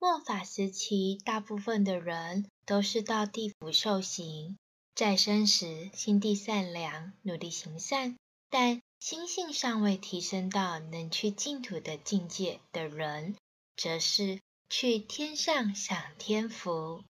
末法时期大部分的人都是到地府受刑在生时心地善良努力行善。但心性尚未提升到能去净土的境界的人则是去天上享天福。